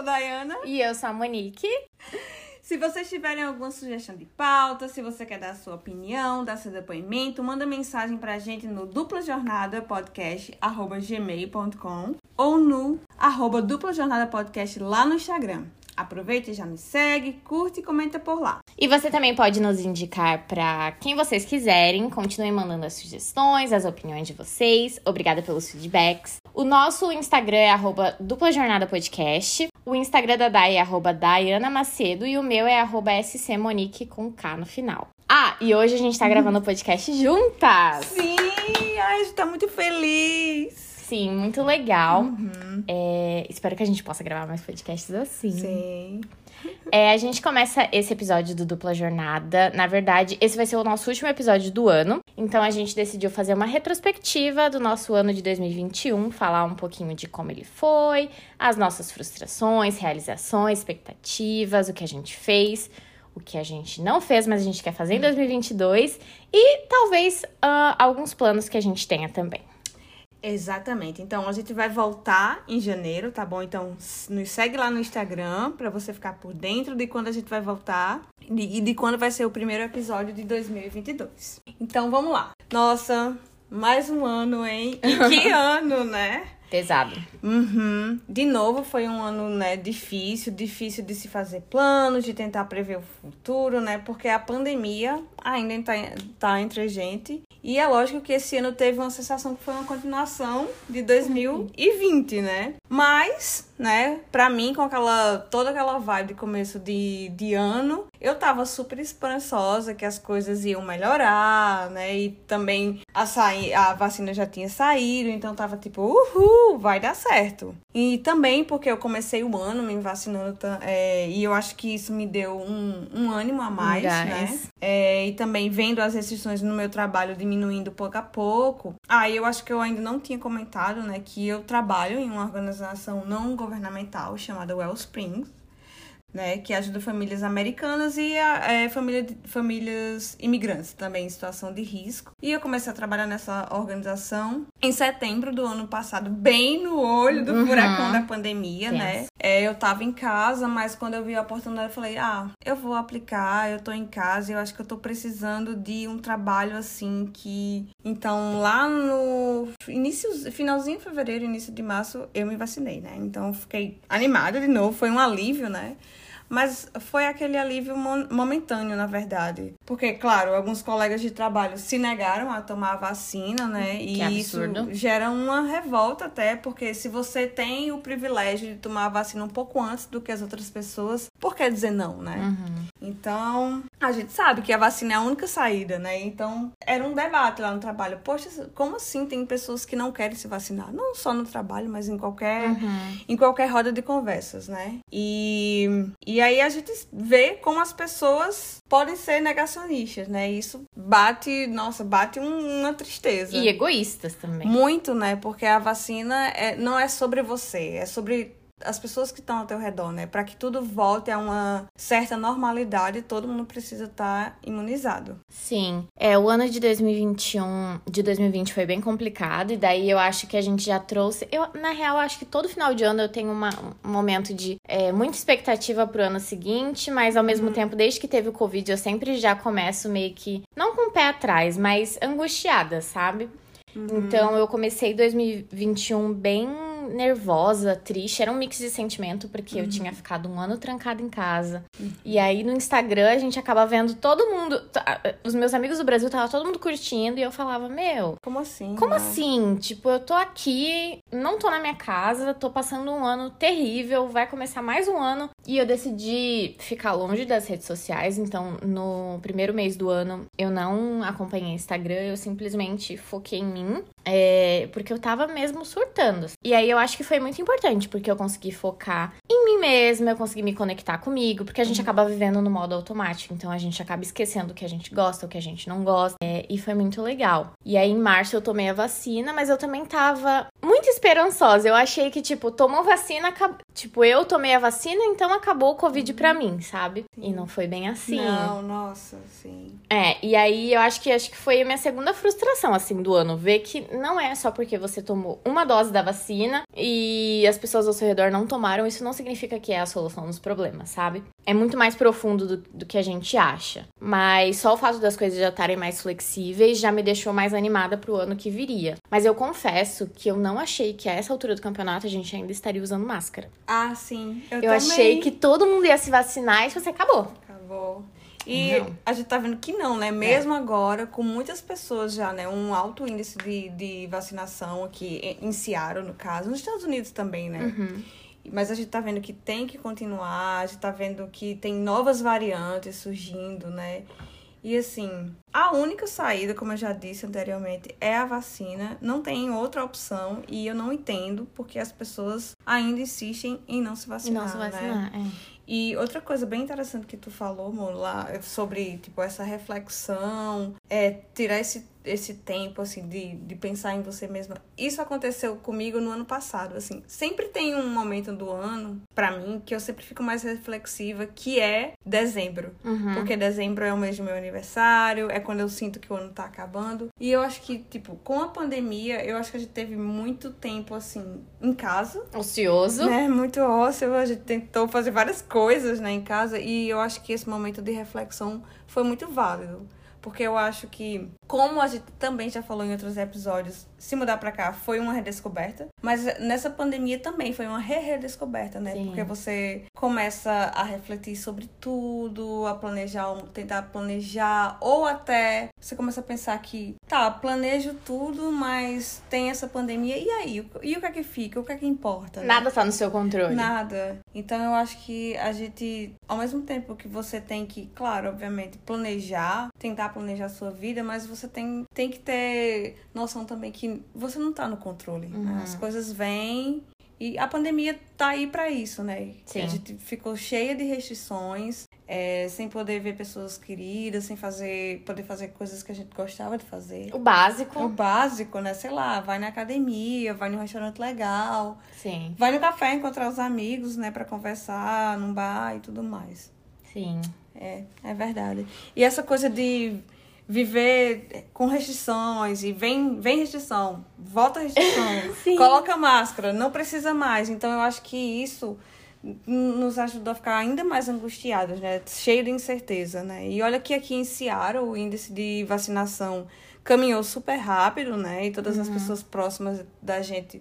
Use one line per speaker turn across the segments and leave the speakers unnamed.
sou a Dayana.
E eu sou a Monique.
Se vocês tiverem alguma sugestão de pauta, se você quer dar a sua opinião, dar seu depoimento, manda mensagem pra gente no dupla jornada podcast gmail.com ou no arroba dupla jornada podcast lá no Instagram. Aproveita e já nos segue, curte e comenta por lá.
E você também pode nos indicar para quem vocês quiserem. Continue mandando as sugestões, as opiniões de vocês. Obrigada pelos feedbacks. O nosso Instagram é arroba dupla jornada podcast. O Instagram da Dai é arroba Dayana Macedo e o meu é arroba scmonique com K no final. Ah, e hoje a gente tá gravando o podcast juntas!
Sim! Ai, a gente tá muito feliz!
Sim, muito legal. Uhum. É, espero que a gente possa gravar mais podcasts assim.
Sim.
É, a gente começa esse episódio do Dupla Jornada. Na verdade, esse vai ser o nosso último episódio do ano. Então a gente decidiu fazer uma retrospectiva do nosso ano de 2021, falar um pouquinho de como ele foi, as nossas frustrações, realizações, expectativas, o que a gente fez, o que a gente não fez, mas a gente quer fazer em 2022 e talvez uh, alguns planos que a gente tenha também.
Exatamente. Então a gente vai voltar em janeiro, tá bom? Então nos segue lá no Instagram para você ficar por dentro de quando a gente vai voltar e de quando vai ser o primeiro episódio de 2022. Então vamos lá. Nossa, mais um ano, hein? E que ano, né?
Pesado.
Uhum. De novo, foi um ano, né, difícil, difícil de se fazer planos, de tentar prever o futuro, né? Porque a pandemia ainda está tá entre a gente. E é lógico que esse ano teve uma sensação que foi uma continuação de 2020, né? Mas, né, pra mim, com aquela toda aquela vibe de começo de, de ano, eu tava super esperançosa que as coisas iam melhorar, né? E também a, a vacina já tinha saído, então tava tipo, uhul, vai dar certo. E também porque eu comecei o ano me vacinando é, e eu acho que isso me deu um, um ânimo a mais, né? É, e também vendo as restrições no meu trabalho diminuindo pouco a pouco. Aí ah, eu acho que eu ainda não tinha comentado, né, que eu trabalho em uma organização não governamental chamada Wellspring, né, que ajuda famílias americanas e é, família, famílias imigrantes também em situação de risco. E eu comecei a trabalhar nessa organização em setembro do ano passado, bem no olho do uhum. furacão da pandemia, yes. né? É, eu tava em casa, mas quando eu vi a oportunidade, eu falei: ah, eu vou aplicar, eu tô em casa, eu acho que eu tô precisando de um trabalho assim que. Então, lá no início, finalzinho de fevereiro, início de março, eu me vacinei, né? Então, fiquei animada de novo, foi um alívio, né? Mas foi aquele alívio momentâneo, na verdade. Porque, claro, alguns colegas de trabalho se negaram a tomar a vacina, né?
Que
e
absurdo.
isso gera uma revolta até, porque se você tem o privilégio de tomar a vacina um pouco antes do que as outras pessoas, por que dizer não, né?
Uhum.
Então, a gente sabe que a vacina é a única saída, né? Então, era um debate lá no trabalho. Poxa, como assim tem pessoas que não querem se vacinar? Não só no trabalho, mas em qualquer,
uhum.
em qualquer roda de conversas, né? E, e e aí a gente vê como as pessoas podem ser negacionistas, né? Isso bate, nossa, bate uma tristeza.
E egoístas também.
Muito, né? Porque a vacina é, não é sobre você, é sobre as pessoas que estão ao teu redor, né? Para que tudo volte a uma certa normalidade, todo mundo precisa estar tá imunizado.
Sim. É, o ano de 2021, de 2020 foi bem complicado e daí eu acho que a gente já trouxe, eu na real acho que todo final de ano eu tenho uma, um momento de é, muita expectativa pro ano seguinte, mas ao mesmo uhum. tempo desde que teve o Covid eu sempre já começo meio que não com o pé atrás, mas angustiada, sabe? Uhum. Então eu comecei 2021 bem nervosa, triste. Era um mix de sentimento, porque uhum. eu tinha ficado um ano trancada em casa. Uhum. E aí no Instagram a gente acaba vendo todo mundo. Os meus amigos do Brasil tava todo mundo curtindo e eu falava, meu.
Como assim?
Como né? assim? Tipo, eu tô aqui, não tô na minha casa, tô passando um ano terrível, vai começar mais um ano. E eu decidi ficar longe das redes sociais. Então, no primeiro mês do ano, eu não acompanhei Instagram, eu simplesmente foquei em mim. É, porque eu tava mesmo surtando. E aí eu acho que foi muito importante, porque eu consegui focar em mim mesma, eu consegui me conectar comigo, porque a gente uhum. acaba vivendo no modo automático, então a gente acaba esquecendo o que a gente gosta, o que a gente não gosta, é, e foi muito legal. E aí em março eu tomei a vacina, mas eu também tava muito esperançosa. Eu achei que, tipo, tomou vacina, tipo, eu tomei a vacina, então acabou o Covid pra mim, sabe? E não foi bem assim.
Não, nossa, sim.
É, e aí eu acho que acho que foi a minha segunda frustração, assim, do ano. Ver que não é só porque você tomou uma dose da vacina e as pessoas ao seu redor não tomaram, isso não significa que é a solução dos problemas, sabe? É muito mais profundo do, do que a gente acha. Mas só o fato das coisas já estarem mais flexíveis já me deixou mais animada pro ano que viria. Mas eu confesso que eu não achei que a essa altura do campeonato a gente ainda estaria usando máscara.
Ah, sim. Eu,
Eu, achei que todo mundo ia se vacinar e você acabou.
Acabou. E
Não.
a gente tá vendo que não, né? Mesmo agora, com muitas pessoas já, né? Um alto índice de, de vacinação aqui em Seattle, no caso. Nos Estados Unidos também, né? Mas a gente tá vendo que tem que continuar, a gente tá vendo que tem novas variantes surgindo, né? E assim, a única saída, como eu já disse anteriormente, é a vacina. Não tem outra opção e eu não entendo porque as pessoas ainda insistem em não se
E
vacinar.
não se
né?
vacinar. é.
E outra coisa bem interessante que tu falou, amor, lá sobre, tipo, essa reflexão, é tirar esse, esse tempo, assim, de, de pensar em você mesma. Isso aconteceu comigo no ano passado, assim. Sempre tem um momento do ano, pra mim, que eu sempre fico mais reflexiva, que é dezembro.
Uhum.
Porque dezembro é o mês do meu aniversário, é quando eu sinto que o ano tá acabando. E eu acho que, tipo, com a pandemia, eu acho que a gente teve muito tempo, assim, em casa,
Ocioso.
né? Muito ósseo, a gente tentou fazer várias coisas, né, em casa, e eu acho que esse momento de reflexão foi muito válido. Porque eu acho que, como a gente também já falou em outros episódios, se mudar pra cá foi uma redescoberta. Mas nessa pandemia também foi uma re-redescoberta, né?
Sim.
Porque você começa a refletir sobre tudo, a planejar, tentar planejar, ou até você começa a pensar que, tá, planejo tudo, mas tem essa pandemia, e aí? E o que é que fica? O que é que importa? né?
Nada tá no seu controle.
Nada. Então eu acho que a gente, ao mesmo tempo que você tem que, claro, obviamente, planejar, tentar planejar a sua vida, mas você tem, tem que ter noção também que você não tá no controle. né?
Uhum.
As coisas vêm. E a pandemia tá aí pra isso, né?
Sim.
A gente ficou cheia de restrições, é, sem poder ver pessoas queridas, sem fazer, poder fazer coisas que a gente gostava de fazer.
O básico.
O básico, né? Sei lá, vai na academia, vai num restaurante legal,
Sim,
Vai no café encontrar os amigos, né, Pra conversar, num bar e tudo mais.
sim.
É, é verdade. E essa coisa de viver com restrições e vem, vem restrição, volta a restrição, coloca máscara, não precisa mais. Então eu acho que isso nos ajudou a ficar ainda mais angustiados, né? Cheio de incerteza, né? E olha que aqui em Seattle o índice de vacinação caminhou super rápido, né? E todas as pessoas próximas da gente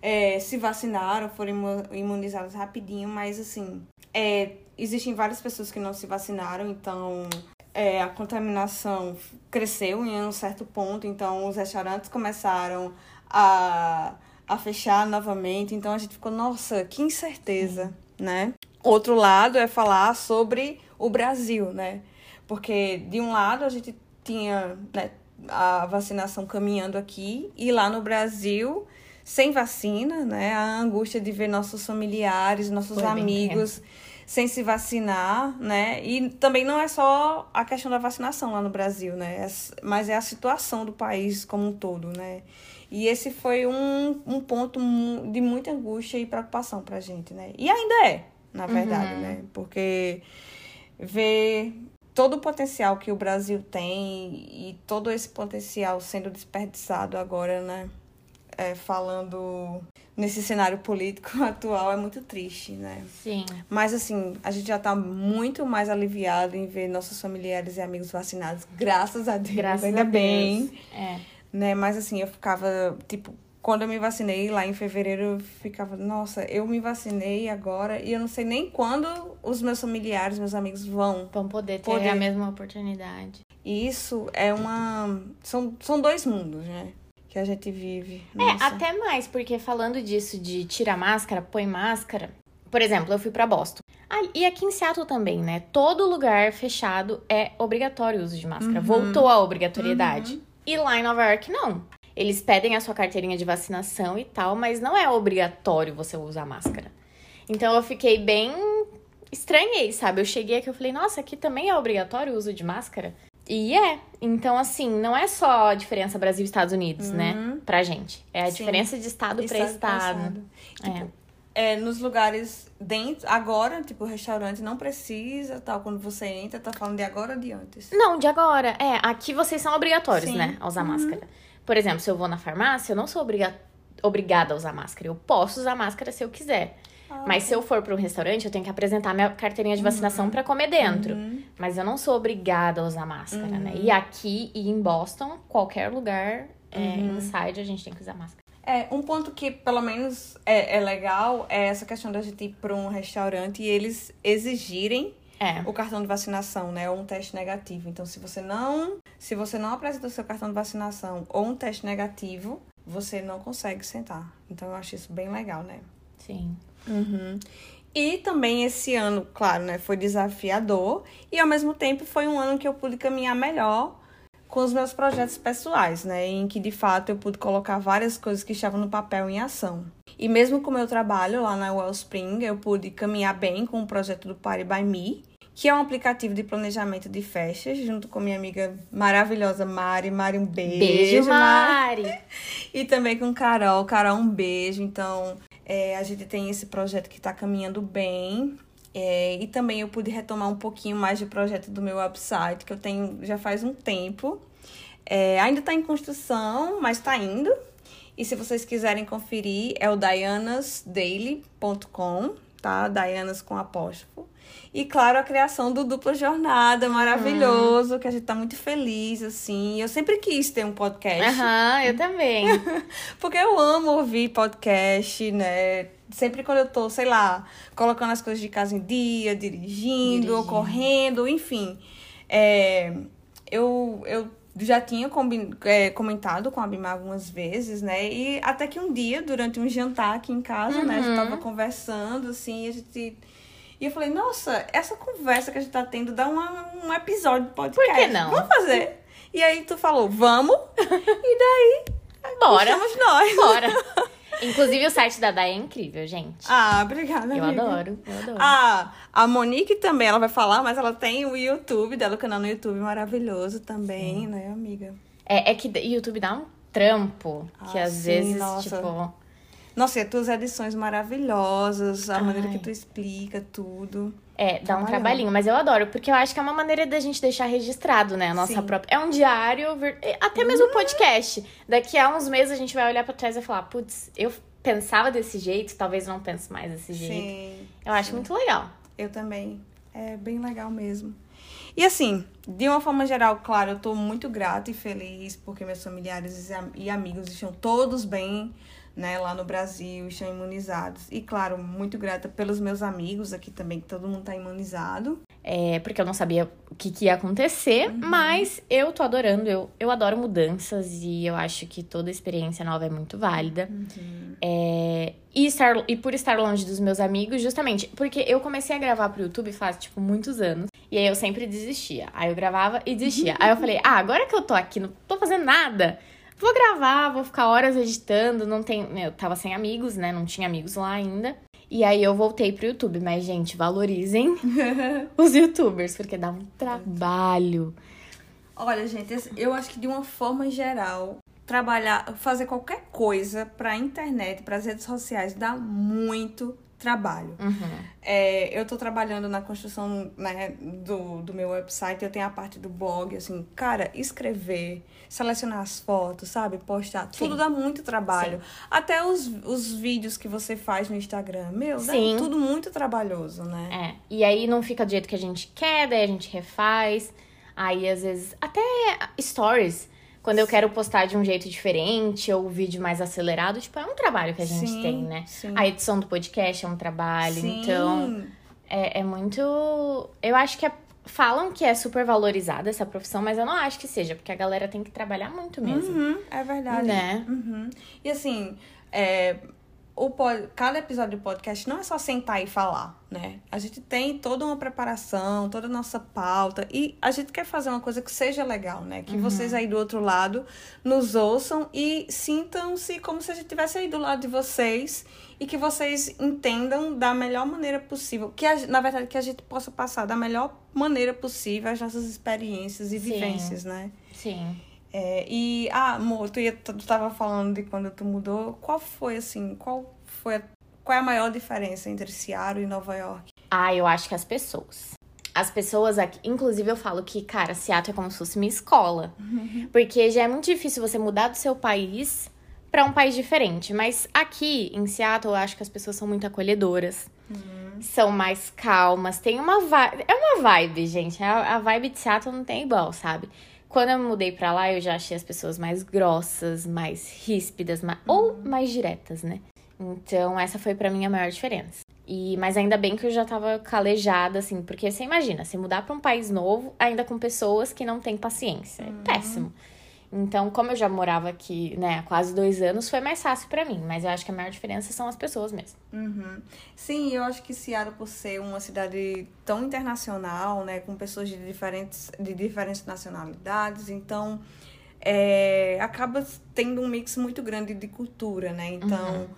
é, se vacinaram, foram imu- imunizadas rapidinho, mas assim, é, existem várias pessoas que não se vacinaram, então é, a contaminação cresceu em um certo ponto, então os restaurantes começaram a, a fechar novamente, então a gente ficou, nossa, que incerteza, né? Outro lado é falar sobre o Brasil, né? Porque de um lado a gente tinha né, a vacinação caminhando aqui e lá no Brasil sem vacina, né? A angústia de ver nossos familiares, nossos
Foi bem
amigos sem se vacinar, né? E também não é só a questão da vacinação lá no Brasil, né? É Mas é a situação do país como um todo, né? E esse foi um, um ponto de muita angústia e preocupação pra gente, né? E ainda é, na verdade, né? Porque ver todo o potencial que o Brasil tem e todo esse potencial sendo desperdiçado agora, né? É, falando nesse cenário político atual é muito triste, né?
Sim.
Mas assim, a gente já tá muito mais aliviado em ver nossos familiares e amigos vacinados, graças a Deus,
Graças
ainda
a Deus.
bem,
É.
né? Mas assim, eu ficava, tipo, quando eu me vacinei lá em fevereiro, eu ficava, nossa, eu me vacinei agora e eu não sei nem quando os meus familiares, meus amigos vão.
Vão poder ter
Poder.
a mesma oportunidade.
E isso é uma. São, são dois mundos, né? Que a gente vive.
É,
Nossa.
até mais, porque falando disso de tira máscara, põe máscara. Por exemplo, eu fui pra Boston. Ah, e aqui em Seattle também, né? Todo lugar fechado é obrigatório o uso de máscara.
Uhum.
Voltou a obrigatoriedade. E lá em Nova York, não. Eles pedem a sua carteirinha de vacinação e tal, mas não é obrigatório você usar máscara. Então eu fiquei bem. Estranhei, sabe? Eu cheguei aqui e falei, nossa, aqui também é obrigatório o uso de máscara? E é. Então, assim, não é só a diferença Brasil e Estados Unidos, né? Pra gente. É a
Sim.
diferença de estado, pra
Estado
estado.
passado. Tipo,
É.
é, nos lugares dentro, agora, tipo, restaurante não precisa, tal, quando você entra, tá falando de agora ou de antes?
Não, de agora. É, aqui vocês são obrigatórios,
Sim.
né? A usar máscara. Por exemplo, se eu vou na farmácia, eu não sou obriga obrigada a usar máscara. Eu posso usar máscara se eu quiser. Mas se eu for para um restaurante, eu tenho que apresentar minha carteirinha de vacinação pra comer dentro. Mas eu não sou obrigada a usar máscara, né? E aqui e em Boston, qualquer lugar é, inside, a gente tem que usar máscara.
É, um ponto que pelo menos é, é legal é essa questão da gente ir pra um restaurante e eles exigirem
É.
o cartão de vacinação, né? Ou um teste negativo. Então, se você não, se você não apresenta o seu cartão de vacinação ou um teste negativo, você não consegue sentar. Então, eu acho isso bem legal, né?
Sim.
E também esse ano, claro, né, foi desafiador e ao mesmo tempo foi um ano que eu pude caminhar melhor com os meus projetos pessoais, né, em que de fato eu pude colocar várias coisas que estavam no papel em ação. E mesmo com o meu trabalho lá na Wellspring, eu pude caminhar bem com o projeto do Party by Me, que é um aplicativo de planejamento de festas, junto com minha amiga maravilhosa Mari. Mari, um beijo.
Beijo,
Mari.
Mari!
E também com Carol. Carol, um beijo. Então, é, a gente tem esse projeto que está caminhando bem. É, e também eu pude retomar um pouquinho mais do projeto do meu website, que eu tenho já faz um tempo. É, ainda está em construção, mas está indo. E se vocês quiserem conferir, é o dianasdaily.com, tá? Dianas com apóstrofo. E, claro, a criação do Dupla Jornada, maravilhoso, que a gente tá muito feliz, assim. Eu sempre quis ter um podcast.
Aham, eu também.
Porque eu amo ouvir podcast, né? Sempre quando eu tô, sei lá, colocando as coisas de casa em dia, dirigindo, ou
Dirigindo.
correndo, enfim. É, eu, eu já tinha é, comentado com a Bima algumas vezes, né? E até que um dia, durante um jantar aqui em casa, né? A gente tava conversando, assim, a gente. E eu falei, nossa, essa conversa que a gente tá tendo dá uma, um episódio de podcast.
Por que não?
Vamos fazer. E aí tu falou, vamos. e daí
Bora!
Estamos nós.
Bora! Inclusive, o site da Dai é incrível, gente.
Ah, obrigada,
eu
amiga.
adoro, eu adoro.
Ah, a Monique também, ela vai falar, mas ela tem o YouTube dela, o canal no YouTube maravilhoso também, né, amiga?
É, é que o YouTube dá um trampo que
Ah,
às
sim,
vezes,
nossa.
tipo.
Nossa, e as tuas edições maravilhosas, a maneira
Ai.
que tu explica tudo.
É, dá um trabalhinho, mas eu adoro, porque eu acho que é uma maneira da gente deixar registrado, né? A nossa
Sim. Uhum.
própria. É um diário, até mesmo podcast. Daqui a uns meses a gente vai olhar pra trás e vai falar, putz, eu pensava desse jeito, talvez não pense mais desse jeito.
Sim.
Eu acho muito legal.
Eu também. É bem legal mesmo. E assim, de uma forma geral, claro, eu tô muito grata e feliz porque meus familiares am- e amigos estão todos bem, né, lá no Brasil, estão imunizados. E claro, muito grata pelos meus amigos aqui também, que todo mundo tá imunizado.
É, porque eu não sabia o que, que ia acontecer,
Uhum.
mas eu tô adorando. Eu, eu adoro mudanças e eu acho que toda experiência nova é muito válida.
Uhum.
É, e, estar, e por estar longe dos meus amigos, justamente, porque eu comecei a gravar pro YouTube faz, tipo, muitos anos. E aí eu sempre desistia. Aí eu gravava e desistia. aí eu falei, ah, agora que eu tô aqui, não tô fazendo nada. Vou gravar, vou ficar horas editando, não tem. Eu tava sem amigos, né? Não tinha amigos lá ainda. E aí eu voltei pro YouTube. Mas, gente, valorizem os youtubers, porque dá um trabalho.
Olha, gente, eu acho que de uma forma geral, trabalhar, fazer qualquer coisa pra internet, pras redes sociais, dá muito trabalho. É, eu tô trabalhando na construção né, do, do meu website, eu tenho a parte do blog, assim, cara, escrever, selecionar as fotos, sabe? Postar, tudo
Sim.
dá muito trabalho. Até os, os vídeos que você faz no Instagram, meu, dá
Sim.
tudo muito trabalhoso, né?
É, e aí não fica do jeito que a gente quer, daí a gente refaz. Aí, às vezes, até stories. Quando eu quero postar de um jeito diferente ou vídeo mais acelerado, tipo, é um trabalho que a gente
Sim,
tem, né?
sim.
A edição do podcast é um trabalho,
Sim.
então é, é muito. Eu acho que é- falam que é super valorizada essa profissão, mas eu não acho que seja, porque a galera tem que trabalhar muito mesmo.
Uhum, é verdade.
Né?
Uhum. E assim, é, o pod- cada episódio do podcast não é só sentar e falar, né? A gente tem toda uma preparação, toda a nossa pauta e a gente quer fazer uma coisa que seja legal, né? Que vocês aí do outro lado nos ouçam e sintam-se como se a gente estivesse aí do lado de vocês e que vocês entendam da melhor maneira possível, que a- na verdade que a gente possa passar da melhor maneira possível as nossas experiências e
Sim.
vivências, né?
Sim.
É, e, ah, amor, tu, ia, tu tava falando de quando tu mudou. Qual foi, assim, qual foi a qual é a maior diferença entre Seattle e Nova York?
Ah, eu acho que as pessoas. As pessoas aqui, inclusive eu falo que, cara, Seattle é como se fosse minha escola. Uhum. Porque já é muito difícil você mudar do seu país para um país diferente. Mas aqui em Seattle, eu acho que as pessoas são muito acolhedoras. Uhum. São mais calmas. Tem uma vibe. É uma vibe, gente. A, a vibe de Seattle não tem igual, sabe? Quando eu mudei pra lá, eu já achei as pessoas mais grossas, mais ríspidas, mais... Ou mais diretas, né? Então, essa foi para mim a maior diferença. E, mas ainda bem que eu já tava calejada, assim, porque você imagina, se mudar para um país novo, ainda com pessoas que não têm paciência. É uhum. péssimo. Então, como eu já morava aqui, né, há quase dois anos, foi mais fácil para mim. Mas eu acho que a maior diferença são as pessoas mesmo.
Uhum. Sim, eu acho que Seattle, por ser uma cidade tão internacional, né, com pessoas de diferentes, de diferentes nacionalidades, então é, acaba tendo um mix muito grande de cultura, né? Então, uhum.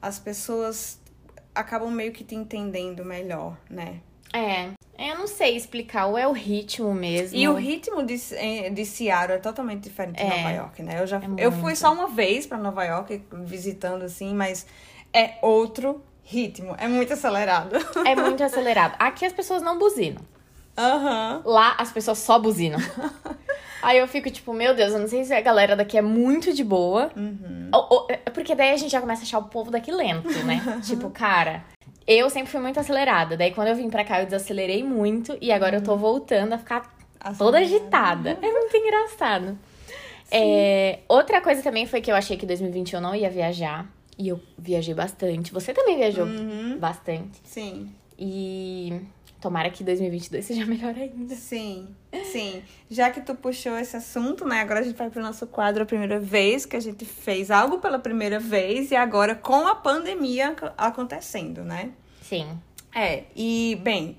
as pessoas acabam meio que te entendendo melhor, né?
É, eu não sei explicar, ou é o ritmo mesmo.
E o ritmo de, eh, de Seattle é totalmente diferente de é, Nova York, né? Eu, já, é eu fui só uma vez para Nova York, visitando assim, mas é outro ritmo, é muito acelerado.
É muito acelerado. Aqui as pessoas não buzinam.
Uhum.
Lá as pessoas só buzinam. Aí eu fico tipo, meu Deus, eu não sei se a galera daqui é muito de boa. Uhum. Ou, ou, é porque daí a gente já começa a achar o povo daqui lento, né? tipo, cara, eu sempre fui muito acelerada. Daí quando eu vim pra cá eu desacelerei muito e agora uhum. eu tô voltando a ficar Acelerada. toda agitada. É muito engraçado. É, outra coisa também foi que eu achei que 2021 eu não ia viajar. E eu viajei bastante. Você também viajou uhum. bastante.
Sim.
E Tomara que 2022 seja melhor ainda.
Sim, sim. Já que tu puxou esse assunto, né? Agora a gente vai pro nosso quadro a primeira vez, que a gente fez algo pela primeira vez e agora com a pandemia acontecendo, né?
Sim.
É, e bem,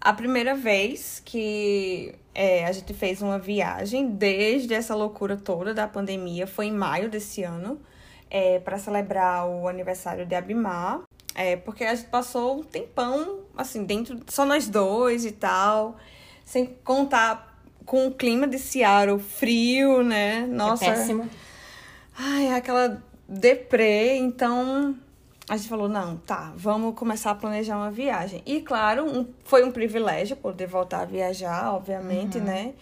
a primeira vez que é, a gente fez uma viagem desde essa loucura toda da pandemia foi em maio desse ano, é, para celebrar o aniversário de Abimar. É, porque a gente passou um tempão, assim, dentro, só nós dois e tal, sem contar com o clima de Seattle frio, né?
Nossa. É péssimo.
Ai, aquela deprê, então a gente falou, não, tá, vamos começar a planejar uma viagem. E claro, um, foi um privilégio poder voltar a viajar, obviamente, uhum. né?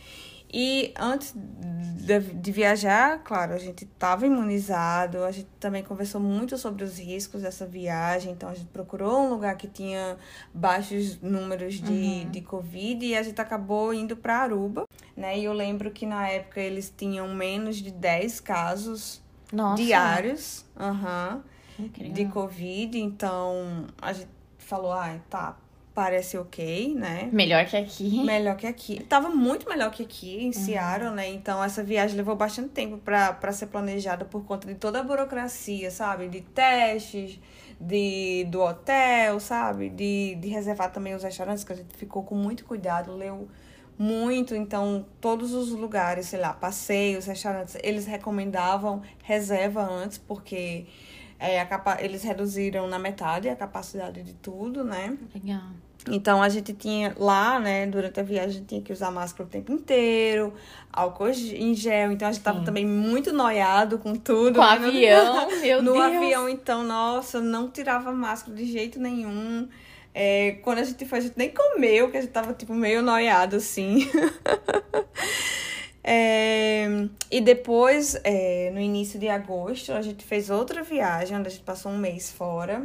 E antes de, de, viajar, claro, a gente estava imunizado, a gente também conversou muito sobre os riscos dessa viagem, então a gente procurou um lugar que tinha baixos números de, uhum. de Covid e a gente acabou indo para Aruba, né? E eu lembro que na época eles tinham menos de 10 casos Nossa. diários uhum, de Covid, então a gente falou, ah, tá, parece ok, né?
Melhor que aqui.
Melhor que aqui. Tava muito melhor que aqui, em uhum. Seattle, né? Então, essa viagem levou bastante tempo para ser planejada por conta de toda a burocracia, sabe? De testes, de, do hotel, sabe? De, de reservar também os restaurantes, que a gente ficou com muito cuidado, leu muito, então todos os lugares, sei lá, passeios, restaurantes, eles recomendavam reserva antes, porque é, a capa eles reduziram na metade a capacidade de tudo, né?
Legal.
Então a gente tinha lá, né, durante a viagem, a gente tinha que usar máscara o tempo inteiro, álcool em gel, então a gente tava também muito noiado com tudo.
Com o né? avião, meu
no
Deus.
No avião, então, nossa, não tirava máscara de jeito nenhum. É, quando a gente foi, a gente nem comeu, porque a gente tava, tipo, meio noiado, assim. é, e depois, é, no início de agosto, a gente fez outra viagem, onde a gente passou um mês fora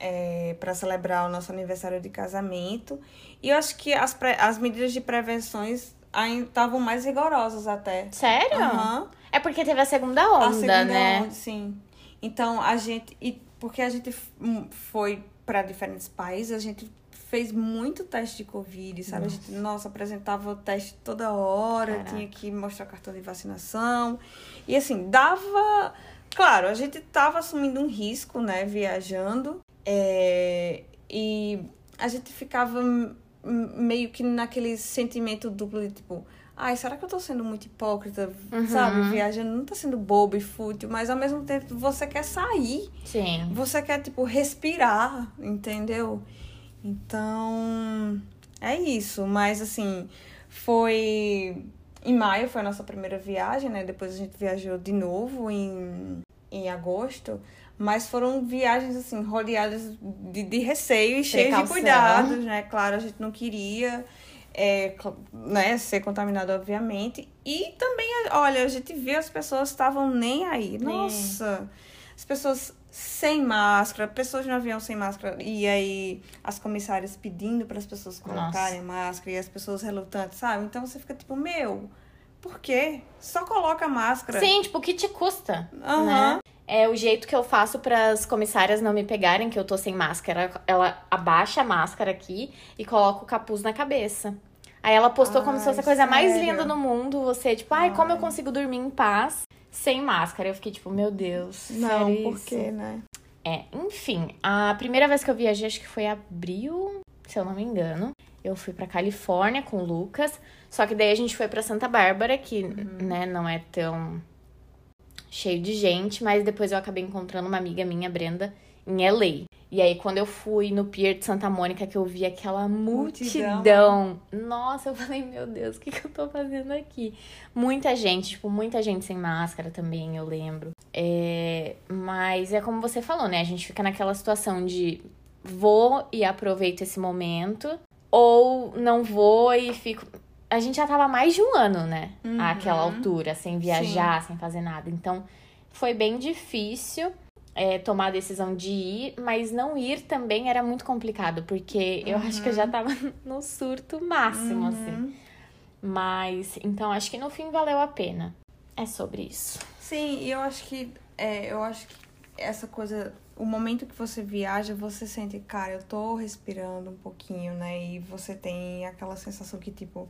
é, para celebrar o nosso aniversário de casamento. E eu acho que as, pre... as medidas de prevenções estavam mais rigorosas até.
Sério?
Uhum.
É porque teve a segunda onda, a segunda né? Onda,
sim. Então a gente. E porque a gente foi para diferentes países, a gente fez muito teste de Covid, sabe? Nossa. A gente, nossa, apresentava o teste toda hora, Caraca. tinha que mostrar cartão de vacinação. E assim, dava. Claro, a gente tava assumindo um risco, né, viajando, é, e a gente ficava meio que naquele sentimento duplo de tipo, ai, será que eu tô sendo muito hipócrita? Uhum. Sabe? Viajando não tá sendo bobo e fútil, mas ao mesmo tempo você quer sair.
Sim.
Você quer, tipo, respirar, entendeu? Então, é isso. Mas, assim, foi. Em maio foi a nossa primeira viagem, né? Depois a gente viajou de novo em, em agosto. Mas foram viagens, assim, rodeadas de, de receio e cheias de cuidados, né? Claro, a gente não queria é, né, ser contaminado, obviamente. E também, olha, a gente viu as pessoas estavam nem aí. Nossa! As pessoas sem máscara, pessoas no avião sem máscara. E aí, as comissárias pedindo para as pessoas colocarem máscara e as pessoas relutantes, sabe? Então você fica tipo, meu, por quê? Só coloca máscara.
Sim, tipo, o que te custa?
Aham.
né? É o jeito que eu faço para as comissárias não me pegarem, que eu tô sem máscara. Ela abaixa a máscara aqui e coloca o capuz na cabeça. Aí ela postou como se fosse a
Ai,
coisa mais
sério?
linda do mundo. Você, tipo, ai, como eu consigo dormir em paz sem máscara? Eu fiquei tipo, meu Deus.
Não,
sério
por
isso?
quê, né?
É, enfim, a primeira vez que eu viajei, acho que foi abril, se eu não me engano. Eu fui pra Califórnia com o Lucas. Só que daí a gente foi pra Santa Bárbara, que, né, não é tão cheio de gente, mas depois eu acabei encontrando uma amiga minha, Brenda, em LA. E aí, quando eu fui no Pier de Santa Mônica, que eu vi aquela multidão, nossa, eu falei, meu Deus, o que, que eu tô fazendo aqui? Muita gente, tipo, muita gente sem máscara também, eu lembro. É, mas é como você falou, né? A gente fica naquela situação de vou e aproveito esse momento, ou não vou e fico. A gente já tava mais de um ano, né?
Uhum.
Àquela altura, sem viajar, sem fazer nada. Então, foi bem difícil é, tomar a decisão de ir, mas não ir também era muito complicado, porque eu acho que eu já tava no surto máximo, assim.
Uhum.
Mas, então, acho que no fim valeu a pena. É sobre isso.
Sim, e eu acho que é, eu acho que essa coisa, o momento que você viaja, você sente, cara, eu tô respirando um pouquinho, né? E você tem aquela sensação que, tipo,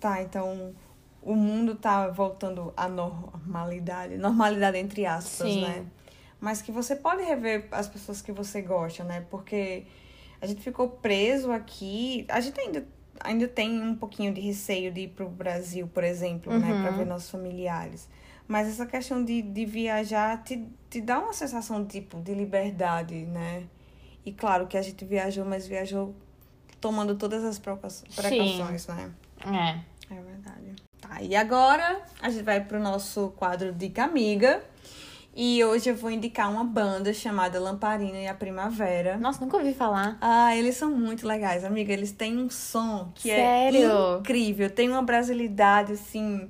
tá, então o mundo tá voltando à normalidade. Normalidade entre aspas,
Sim.
né? Mas que você pode rever as pessoas que você gosta, né? Porque a gente ficou preso aqui. A gente ainda, ainda tem um pouquinho de receio de ir pro Brasil, por exemplo, né? Pra ver nossos familiares. Mas essa questão de, de viajar te, te dá uma sensação, tipo, de liberdade, né? E claro que a gente viajou, mas viajou tomando todas as precau- precauções, né?
É.
É verdade. Tá, e agora a gente vai pro nosso quadro Dica Amiga. E hoje eu vou indicar uma banda chamada Lamparina e a Primavera.
Nossa, nunca ouvi falar.
Ah, eles são muito legais, amiga. Eles têm um som que
Sério?
é incrível. Tem uma brasilidade, assim,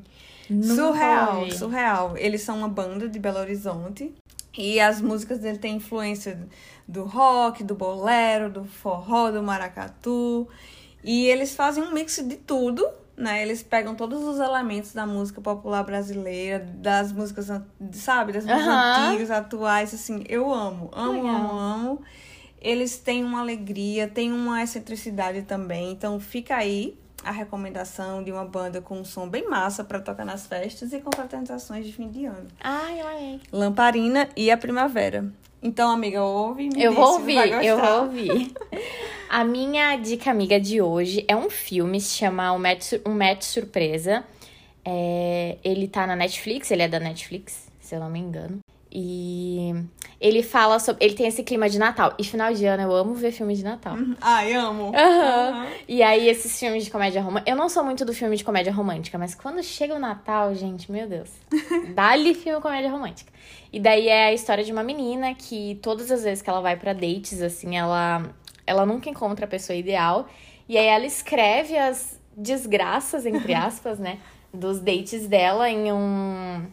Nunca
surreal,
ouvi.
surreal. Eles são uma banda de Belo Horizonte. E as músicas dele têm influência do rock, do bolero, do forró, do maracatu. E eles fazem um mix de tudo, né? Eles pegam todos os elementos da música popular brasileira, das músicas, sabe? Das músicas antigas, atuais, assim. Eu amo, amo,
Legal.
amo, amo. Eles têm uma alegria, têm uma excentricidade também. Então fica aí a recomendação de uma banda com um som bem massa pra tocar nas festas e confraternizações de fim de ano.
Ai, eu amei.
Lamparina e a Primavera. Então, amiga, ouve me
Eu vou ouvir, eu vou ouvir. A minha dica amiga de hoje é um filme, se chama Um Match, um Match Surpresa. É, ele tá na Netflix, ele é da Netflix, se eu não me engano. E ele fala sobre. Ele tem esse clima de Natal. E final de ano eu amo ver filme de Natal.
Ai, amo.
Aham. E aí, esses filmes de comédia romântica. Eu não sou muito do filme de comédia romântica, mas quando chega o Natal, gente, meu Deus. Dá-lhe filme de comédia romântica. E daí é a história de uma menina que todas as vezes que ela vai pra dates, assim, ela, ela nunca encontra a pessoa ideal. E aí ela escreve as desgraças, entre aspas, né? Dos dates dela em um.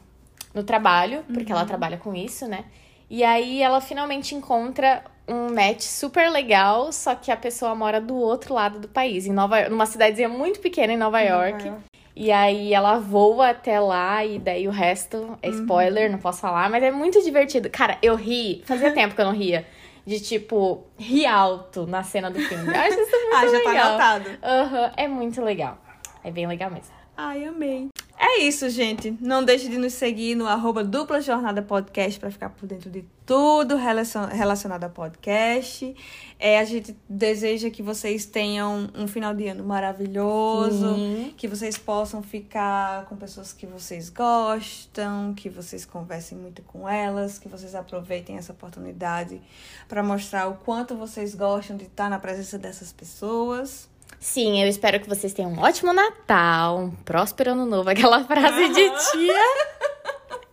No trabalho, porque ela trabalha com isso, né? E aí ela finalmente encontra um match super legal, só que a pessoa mora do outro lado do país, em Nova numa cidadezinha muito pequena em Nova York. E aí ela voa até lá e daí o resto é spoiler, não posso falar, mas é muito divertido. Cara, eu ri, fazia tempo que eu não ria. De tipo, rir alto na cena do filme. Eu acho isso muito
Ah, já tá
legal.
anotado.
Aham, é muito legal. É bem legal mesmo.
Ai, amei. É isso, gente. Não deixe de nos seguir no arroba Dupla Jornada Podcast para ficar por dentro de tudo relacion- relacionado a podcast. É, a gente deseja que vocês tenham um final de ano maravilhoso,
Sim.
que vocês possam ficar com pessoas que vocês gostam, que vocês conversem muito com elas, que vocês aproveitem essa oportunidade para mostrar o quanto vocês gostam de estar na presença dessas pessoas.
Sim, eu espero que vocês tenham um ótimo Natal, um próspero ano novo, aquela frase de tia.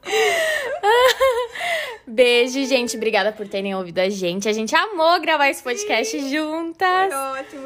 Beijo, gente. Obrigada por terem ouvido a gente. A gente amou gravar esse podcast juntas.
Foi ótimo.